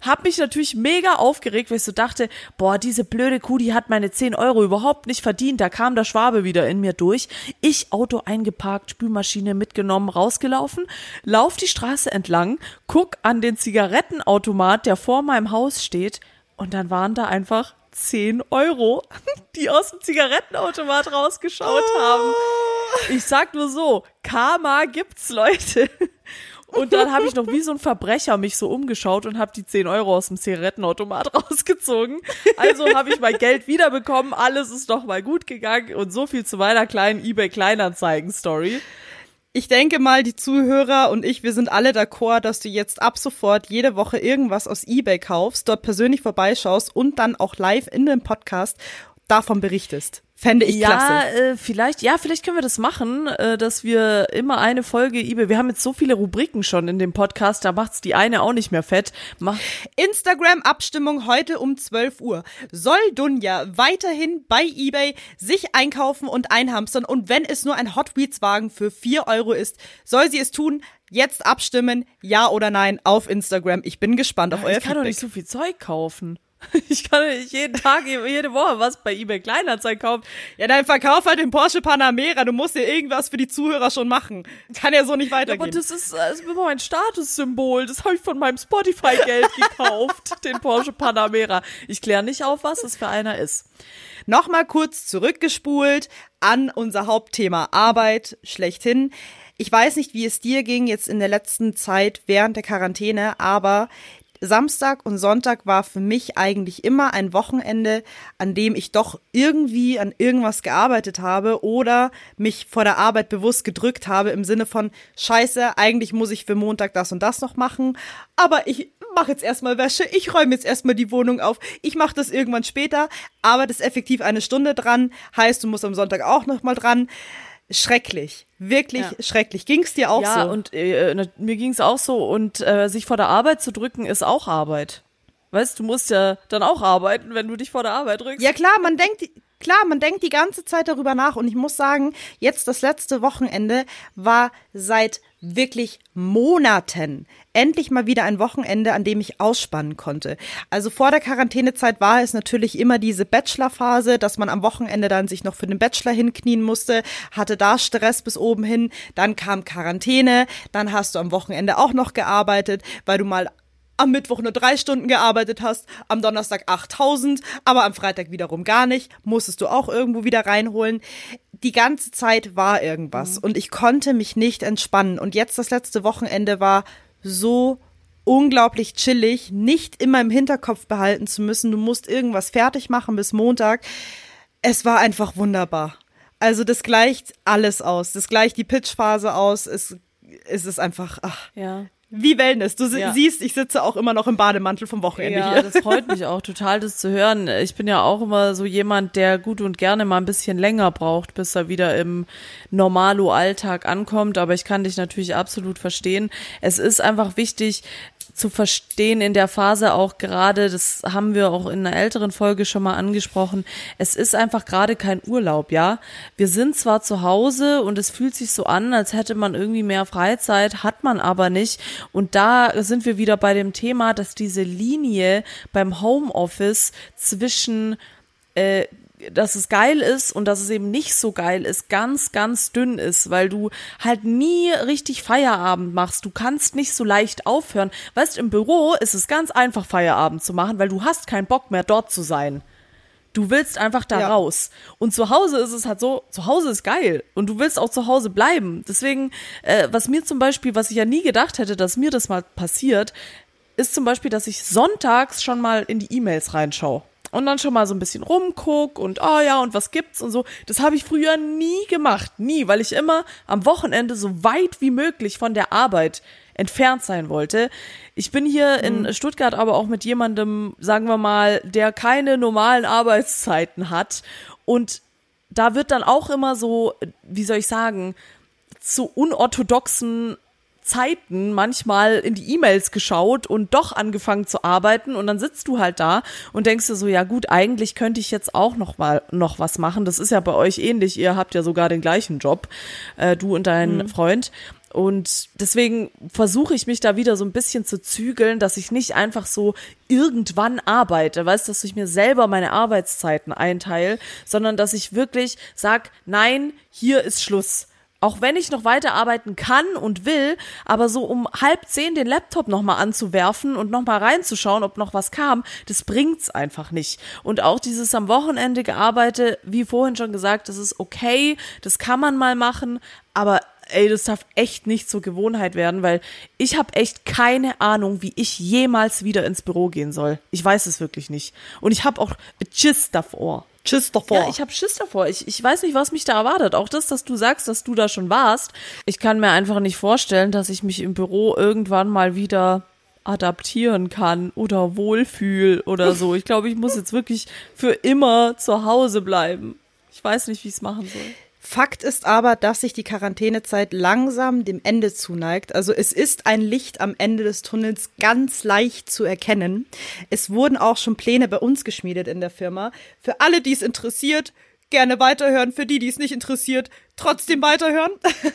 S3: Hab mich natürlich mega aufgeregt, weil ich so dachte, boah, diese blöde Kuh, die hat meine 10 Euro überhaupt nicht verdient. Da kam der Schwabe wieder in mir durch. Ich Auto eingeparkt, Spülmaschine mitgenommen, rausgelaufen, lauf die Straße entlang, guck an den Zigarettenautomat, der vor meinem Haus steht, und dann waren da einfach 10 Euro, die aus dem Zigarettenautomat rausgeschaut haben. Ich sag nur so, Karma gibt's, Leute. Und dann habe ich noch wie so ein Verbrecher mich so umgeschaut und habe die 10 Euro aus dem Zigarettenautomat rausgezogen. Also habe ich mein Geld wiederbekommen, alles ist doch mal gut gegangen und so viel zu meiner kleinen eBay Kleinanzeigen Story.
S4: Ich denke mal, die Zuhörer und ich, wir sind alle d'accord, dass du jetzt ab sofort jede Woche irgendwas aus eBay kaufst, dort persönlich vorbeischaust und dann auch live in dem Podcast davon berichtest. Fände ich
S3: ja,
S4: klasse.
S3: Äh, vielleicht, ja, vielleicht können wir das machen, äh, dass wir immer eine Folge eBay. Wir haben jetzt so viele Rubriken schon in dem Podcast, da macht's die eine auch nicht mehr fett. Mach
S4: Instagram-Abstimmung heute um 12 Uhr. Soll Dunja weiterhin bei eBay sich einkaufen und einhamstern und wenn es nur ein Hot Wheels Wagen für 4 Euro ist, soll sie es tun? Jetzt abstimmen, ja oder nein, auf Instagram. Ich bin gespannt auf euer
S3: ich kann doch
S4: Feedback.
S3: nicht so viel Zeug kaufen. Ich kann nicht jeden Tag, jede Woche was bei eBay Kleinanzeigen kaufen.
S4: Ja, dann verkauf halt den Porsche Panamera. Du musst ja irgendwas für die Zuhörer schon machen. Kann ja so nicht weitergehen.
S3: Aber das ist, das ist immer mein Statussymbol. Das habe ich von meinem Spotify-Geld gekauft, den Porsche Panamera. Ich kläre nicht auf, was es für einer ist.
S4: Nochmal kurz zurückgespult an unser Hauptthema Arbeit schlechthin. Ich weiß nicht, wie es dir ging jetzt in der letzten Zeit während der Quarantäne, aber Samstag und Sonntag war für mich eigentlich immer ein Wochenende, an dem ich doch irgendwie an irgendwas gearbeitet habe oder mich vor der Arbeit bewusst gedrückt habe im Sinne von Scheiße, eigentlich muss ich für Montag das und das noch machen, aber ich mache jetzt erstmal Wäsche, ich räume jetzt erstmal die Wohnung auf, ich mache das irgendwann später, aber das effektiv eine Stunde dran, heißt, du musst am Sonntag auch noch mal dran. Schrecklich, wirklich
S3: Ja.
S4: schrecklich. Ging's dir auch
S3: ja,
S4: so?
S3: und äh, na- mir ging's auch so. Und äh, sich vor der Arbeit zu drücken, ist auch Arbeit. Weißt du, musst ja dann auch arbeiten, wenn du dich vor der Arbeit drückst.
S4: Ja klar, man denkt, klar, man denkt die ganze Zeit darüber nach und ich muss sagen, jetzt das letzte Wochenende war seit wirklich Monaten endlich mal wieder ein Wochenende, an dem ich ausspannen konnte. Also vor der Quarantänezeit war es natürlich immer diese Bachelorphase, dass man am Wochenende dann sich noch für den Bachelor hinknien musste, hatte da Stress bis oben hin, dann kam Quarantäne, dann hast du am Wochenende auch noch gearbeitet, weil du mal am Mittwoch nur drei Stunden gearbeitet hast, am Donnerstag 8000, aber am Freitag wiederum gar nicht, musstest du auch irgendwo wieder reinholen. Die ganze Zeit war irgendwas und ich konnte mich nicht entspannen. Und jetzt das letzte Wochenende war so unglaublich chillig, nicht immer im Hinterkopf behalten zu müssen, du musst irgendwas fertig machen bis Montag. Es war einfach wunderbar. Also das gleicht alles aus. Das gleicht die Pitchphase aus. Es, es ist einfach, ach,
S3: Ja.
S4: Wie Wellness. Du si-
S3: Ja.
S4: siehst, ich sitze auch immer noch im Bademantel vom Wochenende
S3: Ja,
S4: hier.
S3: das freut mich auch total, das zu hören. Ich bin ja auch immer so jemand, der gut und gerne mal ein bisschen länger braucht, bis er wieder im Normalo-Alltag ankommt. Aber ich kann dich natürlich absolut verstehen. Es ist einfach wichtig, zu verstehen in der Phase auch gerade, das haben wir auch in einer älteren Folge schon mal angesprochen, es ist einfach gerade kein Urlaub, ja. Wir sind zwar zu Hause und es fühlt sich so an, als hätte man irgendwie mehr Freizeit, hat man aber nicht. Und da sind wir wieder bei dem Thema, dass diese Linie beim Homeoffice zwischen äh, dass es geil ist und dass es eben nicht so geil ist, ganz, ganz dünn ist, weil du halt nie richtig Feierabend machst. Du kannst nicht so leicht aufhören. Weißt, im Büro ist es ganz einfach, Feierabend zu machen, weil du hast keinen Bock mehr dort zu sein. Du willst einfach da
S4: Ja.
S3: raus. Und zu Hause ist es halt so, zu Hause ist geil. Und du willst auch zu Hause bleiben. Deswegen, äh, was mir zum Beispiel, was ich ja nie gedacht hätte, dass mir das mal passiert, ist zum Beispiel, dass ich sonntags schon mal in die E-Mails reinschaue. Und dann schon mal so ein bisschen rumguck und ah ja, und was gibt's und so. Das habe ich früher nie gemacht. Nie, weil ich immer am Wochenende so weit wie möglich von der Arbeit entfernt sein wollte. Ich bin hier in Stuttgart aber auch mit jemandem, sagen wir mal, der keine normalen Arbeitszeiten hat. Und da wird dann auch immer so, wie soll ich sagen, zu unorthodoxen Zeiten manchmal in die E-Mails geschaut und doch angefangen zu arbeiten und dann sitzt du halt da und denkst dir so, ja gut, eigentlich könnte ich jetzt auch noch mal noch was machen. Das ist ja bei euch ähnlich. Ihr habt ja sogar den gleichen Job, äh, du und dein Freund. Und deswegen versuche ich mich da wieder so ein bisschen zu zügeln, dass ich nicht einfach so irgendwann arbeite, weißt, dass ich mir selber meine Arbeitszeiten einteile, sondern dass ich wirklich sag, nein, hier ist Schluss auch wenn ich noch weiter arbeiten kann und will, aber so um halb zehn den Laptop nochmal anzuwerfen und nochmal reinzuschauen, ob noch was kam, das bringt's einfach nicht. Und auch dieses am Wochenende gearbeitet, wie vorhin schon gesagt, das ist okay, das kann man mal machen, aber ey, das darf echt nicht zur Gewohnheit werden, weil ich habe echt keine Ahnung, wie ich jemals wieder ins Büro gehen soll. Ich weiß es wirklich nicht. Und ich habe auch Schiss davor.
S4: Tschüss davor.
S3: Ja, ich habe Schiss davor. Ich, ich weiß nicht, was mich da erwartet. Auch das, dass du sagst, dass du da schon warst. Ich kann mir einfach nicht vorstellen, dass ich mich im Büro irgendwann mal wieder adaptieren kann oder wohlfühl oder so. Ich glaube, ich muss jetzt wirklich für immer zu Hause bleiben. Ich weiß nicht, wie ich es machen soll.
S4: Fakt ist aber, dass sich die Quarantänezeit langsam dem Ende zuneigt. Also es ist ein Licht am Ende des Tunnels ganz leicht zu erkennen. Es wurden auch schon Pläne bei uns geschmiedet in der Firma. Für alle, die es interessiert, gerne weiterhören. Für die, die es nicht interessiert, trotzdem weiterhören.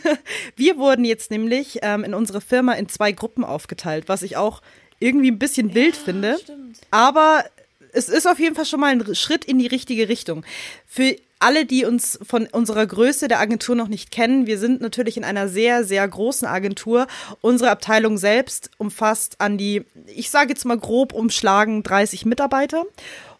S4: Wir wurden jetzt nämlich ähm, in unsere Firma in zwei Gruppen aufgeteilt, was ich auch irgendwie ein bisschen ja, wild finde. Stimmt. Aber es ist auf jeden Fall schon mal ein Schritt in die richtige Richtung. Für alle, die uns von unserer Größe der Agentur noch nicht kennen, wir sind natürlich in einer sehr, sehr großen Agentur. Unsere Abteilung selbst umfasst an die, ich sage jetzt mal grob umschlagen, 30 Mitarbeiter.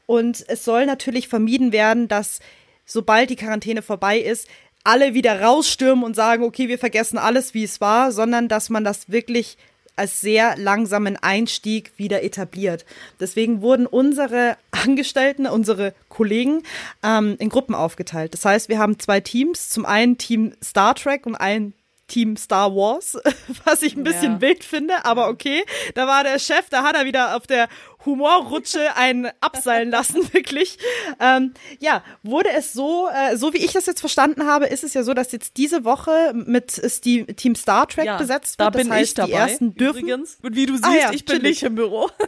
S4: Und es soll natürlich vermieden werden, dass sobald die Quarantäne vorbei ist, alle wieder rausstürmen und sagen, okay, wir vergessen alles, wie es war, sondern dass man das wirklich als sehr langsamen Einstieg wieder etabliert. Deswegen wurden unsere Angestellten, unsere Kollegen ähm, in Gruppen aufgeteilt. Das heißt, wir haben zwei Teams. Zum einen Team Star Trek und ein Team Star Wars, was ich ein bisschen ja. wild finde, aber okay. Da war der Chef, da hat er wieder auf der Humorrutsche einen abseilen lassen, wirklich. Ähm, ja, wurde es so, äh, so wie ich das jetzt verstanden habe, ist es ja so, dass jetzt diese Woche mit ist die Team Star Trek ja, besetzt wird.
S3: Da bin
S4: das heißt,
S3: ich dabei.
S4: Die ersten dürfen.
S3: Übrigens. Und wie du ah siehst, ah, ja, ich bin chillig. nicht im Büro.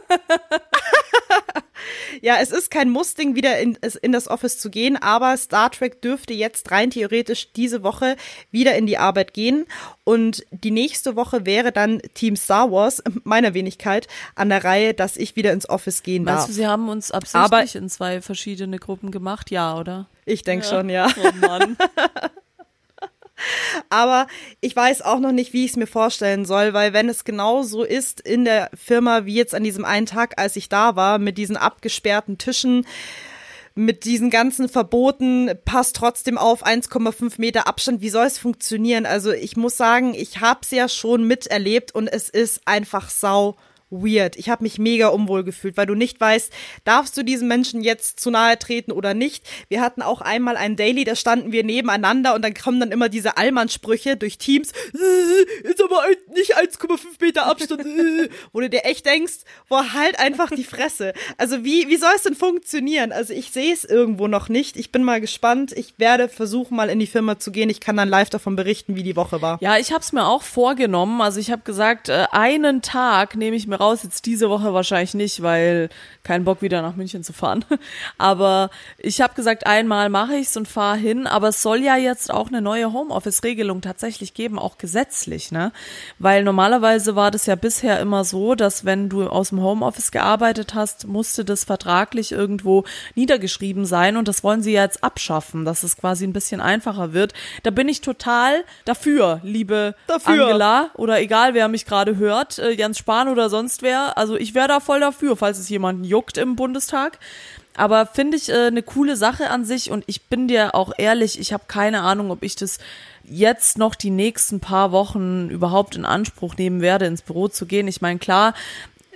S4: ja, es ist kein Muss-Ding, wieder in, in das Office zu gehen, aber Star Trek dürfte jetzt rein theoretisch diese Woche wieder in die Arbeit gehen. Und die nächste Woche wäre dann Team Star Wars, meiner Wenigkeit, an der Reihe, dass ich wieder ins Office gehen
S3: darf.
S4: Meinst
S3: du, sie haben uns absichtlich aber in zwei verschiedene Gruppen gemacht? Ja, oder?
S4: Ich denke ja. schon, ja. Oh Mann. Aber ich weiß auch noch nicht, wie ich es mir vorstellen soll, weil wenn es genau so ist in der Firma wie jetzt an diesem einen Tag, als ich da war, mit diesen abgesperrten Tischen, mit diesen ganzen Verboten, passt trotzdem auf 1,5 Meter Abstand. Wie soll es funktionieren? Also ich muss sagen, ich habe es ja schon miterlebt und es ist einfach sau weird. Ich habe mich mega unwohl gefühlt, weil du nicht weißt, darfst du diesem Menschen jetzt zu nahe treten oder nicht. Wir hatten auch einmal ein Daily, da standen wir nebeneinander und dann kommen dann immer diese Allmann-Sprüche durch Teams. Äh, ist aber nicht 1,5 Meter Abstand. Äh, wo du dir echt denkst, boah, halt einfach die Fresse. Also wie, wie soll es denn funktionieren? Also ich sehe es irgendwo noch nicht. Ich bin mal gespannt. Ich werde versuchen, mal in die Firma zu gehen. Ich kann dann live davon berichten, wie die Woche war.
S3: Ja, ich habe es mir auch vorgenommen. Also ich habe gesagt, äh, einen Tag nehme ich mir raus, jetzt diese Woche wahrscheinlich nicht, weil kein Bock wieder nach München zu fahren. Aber ich habe gesagt, einmal mache ich's und fahre hin. Aber es soll ja jetzt auch eine neue Homeoffice-Regelung tatsächlich geben, auch gesetzlich, ne? Weil normalerweise war das ja bisher immer so, dass wenn du aus dem Homeoffice gearbeitet hast, musste das vertraglich irgendwo niedergeschrieben sein und das wollen sie jetzt abschaffen, dass es quasi ein bisschen einfacher wird. Da bin ich total dafür, liebe dafür. Angela oder egal wer mich gerade hört, äh, Jens Spahn oder sonst wer. Also ich wäre da voll dafür, falls es jemanden juckt im Bundestag. Aber finde ich äh, eine coole Sache an sich und ich bin dir auch ehrlich, ich habe keine Ahnung, ob ich das jetzt noch die nächsten paar Wochen überhaupt in Anspruch nehmen werde, ins Büro zu gehen. Ich meine, klar,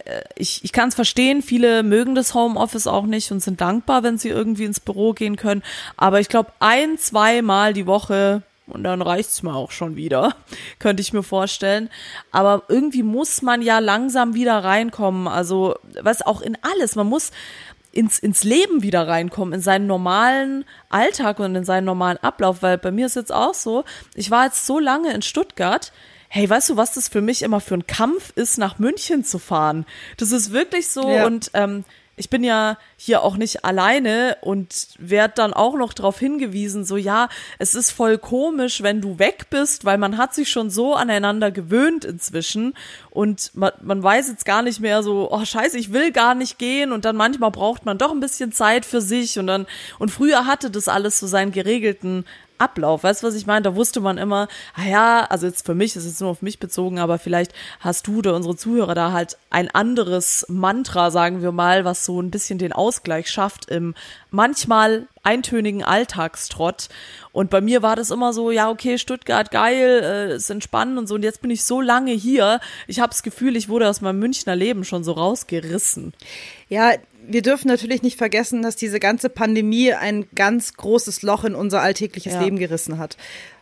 S3: äh, ich, ich kann es verstehen, viele mögen das Homeoffice auch nicht und sind dankbar, wenn sie irgendwie ins Büro gehen können. Aber ich glaube, ein, zweimal die Woche und dann reicht's mir auch schon wieder, könnte ich mir vorstellen. Aber irgendwie muss man ja langsam wieder reinkommen. Also, was auch in alles. Man muss ins, ins Leben wieder reinkommen, in seinen normalen Alltag und in seinen normalen Ablauf. Weil bei mir ist jetzt auch so, ich war jetzt so lange in Stuttgart. Hey, weißt du, was das für mich immer für ein Kampf ist, nach München zu fahren? Das ist wirklich so. Ja. Und ähm, ich bin ja hier auch nicht alleine und werde dann auch noch darauf hingewiesen, so ja, es ist voll komisch, wenn du weg bist, weil man hat sich schon so aneinander gewöhnt inzwischen und man, man weiß jetzt gar nicht mehr so, oh scheiße, ich will gar nicht gehen und dann manchmal braucht man doch ein bisschen Zeit für sich und dann, und früher hatte das alles so seinen geregelten Ablauf. Weißt du, was ich meine? Da wusste man immer, ah ja, also jetzt für mich, das ist nur auf mich bezogen, aber vielleicht hast du oder unsere Zuhörer da halt ein anderes Mantra, sagen wir mal, was so ein bisschen den Ausgleich schafft im manchmal eintönigen Alltagstrott. Und bei mir war das immer so, ja, okay, Stuttgart, geil, äh, ist entspannend und so. Und jetzt bin ich so lange hier. Ich habe das Gefühl, ich wurde aus meinem Münchner Leben schon so rausgerissen.
S4: Ja, wir dürfen natürlich nicht vergessen, dass diese ganze Pandemie ein ganz großes Loch in unser alltägliches ja. Leben gerissen hat.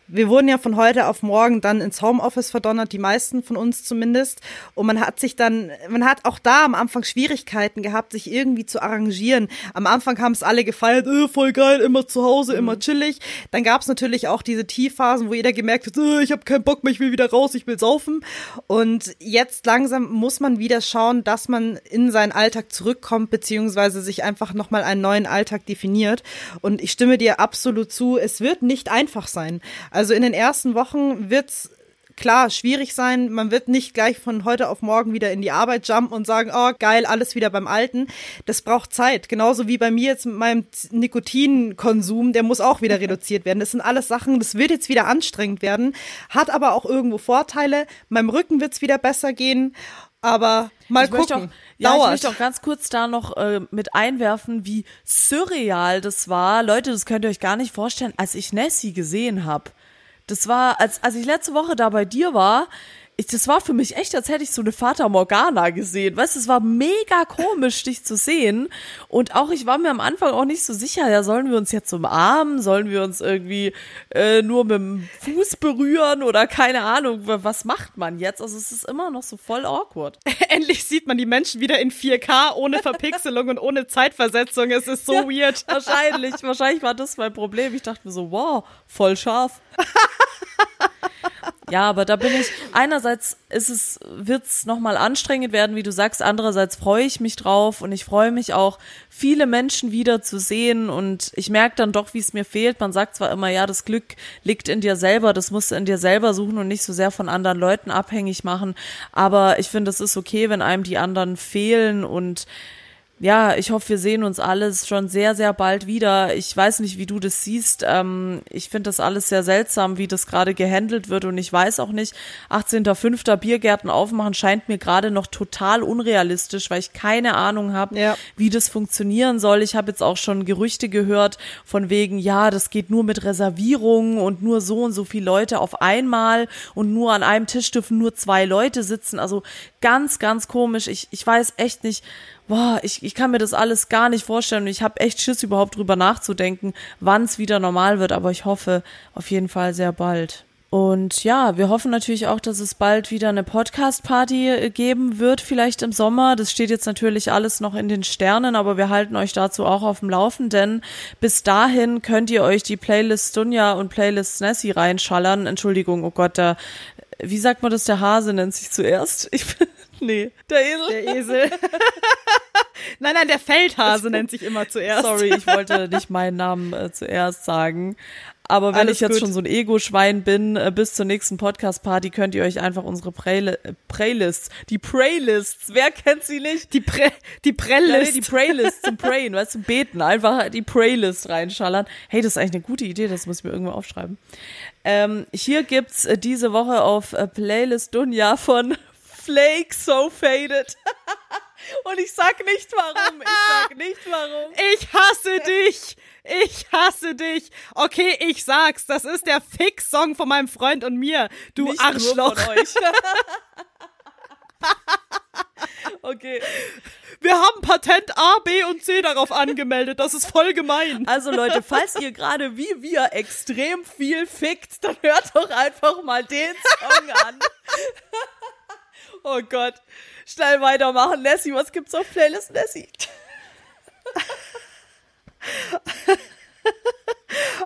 S4: Wir wurden ja von heute auf morgen dann ins Homeoffice verdonnert, die meisten von uns zumindest. Und man hat sich dann, man hat auch da am Anfang Schwierigkeiten gehabt, sich irgendwie zu arrangieren. Am Anfang haben es alle gefeiert, äh, voll geil, immer zu Hause, mhm. immer chillig. Dann gab es natürlich auch diese Tiefphasen, wo jeder gemerkt hat, äh, ich habe keinen Bock mehr, ich will wieder raus, ich will saufen. Und jetzt langsam muss man wieder schauen, dass man in seinen Alltag zurückkommt, beziehungsweise sich einfach nochmal einen neuen Alltag definiert. Und ich stimme dir absolut zu, es wird nicht einfach sein. Also in den ersten Wochen wird's klar schwierig sein. Man wird nicht gleich von heute auf morgen wieder in die Arbeit jumpen und sagen, oh geil, alles wieder beim Alten. Das braucht Zeit. Genauso wie bei mir jetzt mit meinem Nikotinkonsum, der muss auch wieder reduziert werden. Das sind alles Sachen, das wird jetzt wieder anstrengend werden, hat aber auch irgendwo Vorteile. Meinem Rücken wird's wieder besser gehen. Aber mal ich gucken.
S3: Auch, ja, Dauert. ich möchte auch ganz kurz da noch äh, mit einwerfen, wie surreal das war. Leute, das könnt ihr euch gar nicht vorstellen, als ich Nessie gesehen habe. Das war, als, als ich letzte Woche da bei dir war, ich, das war für mich echt, als hätte ich so eine Fata Morgana gesehen. Weißt du, es war mega komisch, dich zu sehen. Und auch, ich war mir am Anfang auch nicht so sicher, ja, sollen wir uns jetzt umarmen? Sollen wir uns irgendwie äh, nur mit dem Fuß berühren oder keine Ahnung, was macht man jetzt? Also es ist immer noch so voll awkward.
S4: Endlich sieht man die Menschen wieder in 4K, ohne Verpixelung und ohne Zeitversetzung. Es ist so ja, weird.
S3: Wahrscheinlich, wahrscheinlich war das mein Problem. Ich dachte mir so, wow, voll scharf. Ja, aber da bin ich, einerseits ist es, wird's nochmal anstrengend werden, wie du sagst, andererseits freue ich mich drauf und ich freue mich auch, viele Menschen wieder zu sehen und ich merke dann doch, wie es mir fehlt. Man sagt zwar immer, ja, das Glück liegt in dir selber, das musst du in dir selber suchen und nicht so sehr von anderen Leuten abhängig machen, aber ich finde, es ist okay, wenn einem die anderen fehlen und ja, ich hoffe, wir sehen uns alles schon sehr, sehr bald wieder. Ich weiß nicht, wie du das siehst. Ähm, ich finde das alles sehr seltsam, wie das gerade gehandelt wird und ich weiß auch nicht, 18.05. Biergärten aufmachen scheint mir gerade noch total unrealistisch, weil ich keine Ahnung habe, ja. wie das funktionieren soll. Ich habe jetzt auch schon Gerüchte gehört von wegen, ja, das geht nur mit Reservierungen und nur so und so viele Leute auf einmal und nur an einem Tisch dürfen nur zwei Leute sitzen. Also ganz, ganz komisch. Ich, ich weiß echt nicht, boah, ich, ich kann mir das alles gar nicht vorstellen ich habe echt Schiss überhaupt drüber nachzudenken, wann es wieder normal wird, aber ich hoffe auf jeden Fall sehr bald. Und ja, wir hoffen natürlich auch, dass es bald wieder eine Podcast-Party äh, geben wird, vielleicht im Sommer. Das steht jetzt natürlich alles noch in den Sternen, aber wir halten euch dazu auch auf dem Laufen, bis dahin könnt ihr euch die Playlist Dunja und Playlist Nessie reinschallern. Entschuldigung, oh Gott, der, wie sagt man das, der Hase nennt sich zuerst? Ich nee, der Esel.
S4: Der Esel. nein, nein, der Feldhase nennt sich immer zuerst.
S3: Sorry, ich wollte nicht meinen Namen äh, zuerst sagen. Aber wenn Alles ich jetzt gut. schon so ein Ego-Schwein bin, äh, bis zur nächsten Podcast-Party könnt ihr euch einfach unsere Prayli äh, Playlists, die Playlists, wer kennt sie nicht?
S4: Die Pre die Playlist. Ja, nee,
S3: die Playlist zum Prayen, weißt du, beten, einfach die Playlist reinschallern. Hey, das ist eigentlich eine gute Idee, das muss ich mir irgendwo aufschreiben. Ähm, hier gibt's äh, diese Woche auf Playlist Dunja von Flake So Faded. Und ich sag nicht warum. Ich sag nicht warum.
S4: Ich hasse dich. Ich hasse dich. Okay, ich sag's. Das ist der Fix-Song von meinem Freund und mir. Du nicht Arschloch.
S3: Okay.
S4: Wir haben Patent A, B und C darauf angemeldet. Das ist voll gemein.
S3: Also Leute, falls ihr gerade wie wir extrem viel fickt, dann hört doch einfach mal den Song an. oh Gott. Schnell weitermachen. Nessie, was gibt's auf Playlist Nessie?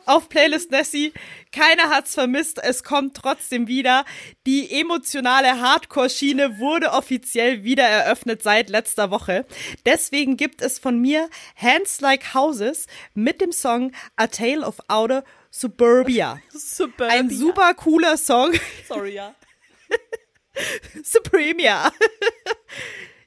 S4: auf Playlist Nessie. Keiner hat's vermisst. Es kommt trotzdem wieder. Die emotionale Hardcore-Schiene wurde offiziell wieder eröffnet seit letzter Woche. Deswegen gibt es von mir Hands Like Houses mit dem Song A Tale of Outer Suburbia.
S3: Super.
S4: Ein super cooler Song.
S3: Sorry, ja.
S4: Supremia.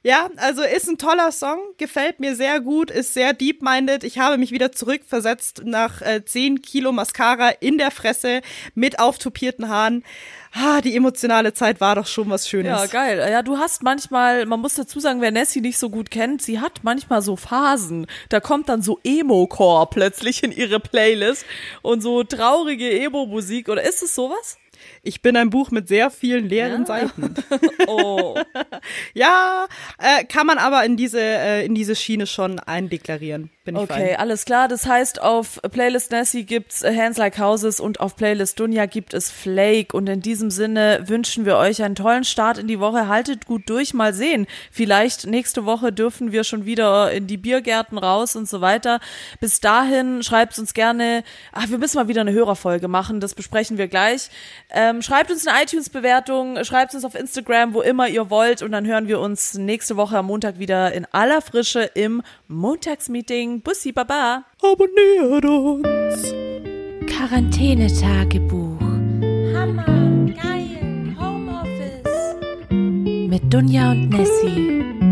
S4: Ja, also ist ein toller Song, gefällt mir sehr gut, ist sehr deep-minded. Ich habe mich wieder zurückversetzt nach äh, 10 Kilo Mascara in der Fresse mit auftupierten Haaren. Ah, die emotionale Zeit war doch schon was Schönes.
S3: Ja, geil. Ja, du hast manchmal, man muss dazu sagen, wer Nessie nicht so gut kennt, sie hat manchmal so Phasen. Da kommt dann so Emo-Core plötzlich in ihre Playlist und so traurige Emo-Musik. Oder ist es sowas?
S4: Ich bin ein Buch mit sehr vielen leeren ja. Seiten.
S3: oh.
S4: ja, äh, kann man aber in diese, äh, in diese Schiene schon eindeklarieren. Bin ich
S3: okay,
S4: fein.
S3: alles klar. Das heißt, auf Playlist Nessie gibt's Hands Like Houses und auf Playlist Dunja gibt es Flake. Und in diesem Sinne wünschen wir euch einen tollen Start in die Woche. Haltet gut durch, mal sehen. Vielleicht nächste Woche dürfen wir schon wieder in die Biergärten raus und so weiter. Bis dahin schreibt uns gerne, ach, wir müssen mal wieder eine Hörerfolge machen. Das besprechen wir gleich. Ähm, schreibt uns eine iTunes-Bewertung, schreibt uns auf Instagram, wo immer ihr wollt. Und dann hören wir uns nächste Woche am Montag wieder in aller Frische im Montagsmeeting. Bussi, Baba.
S4: Abonniert uns.
S1: Quarantänetagebuch.
S2: Hammer, geil, Homeoffice.
S1: Mit Dunja und Nessie.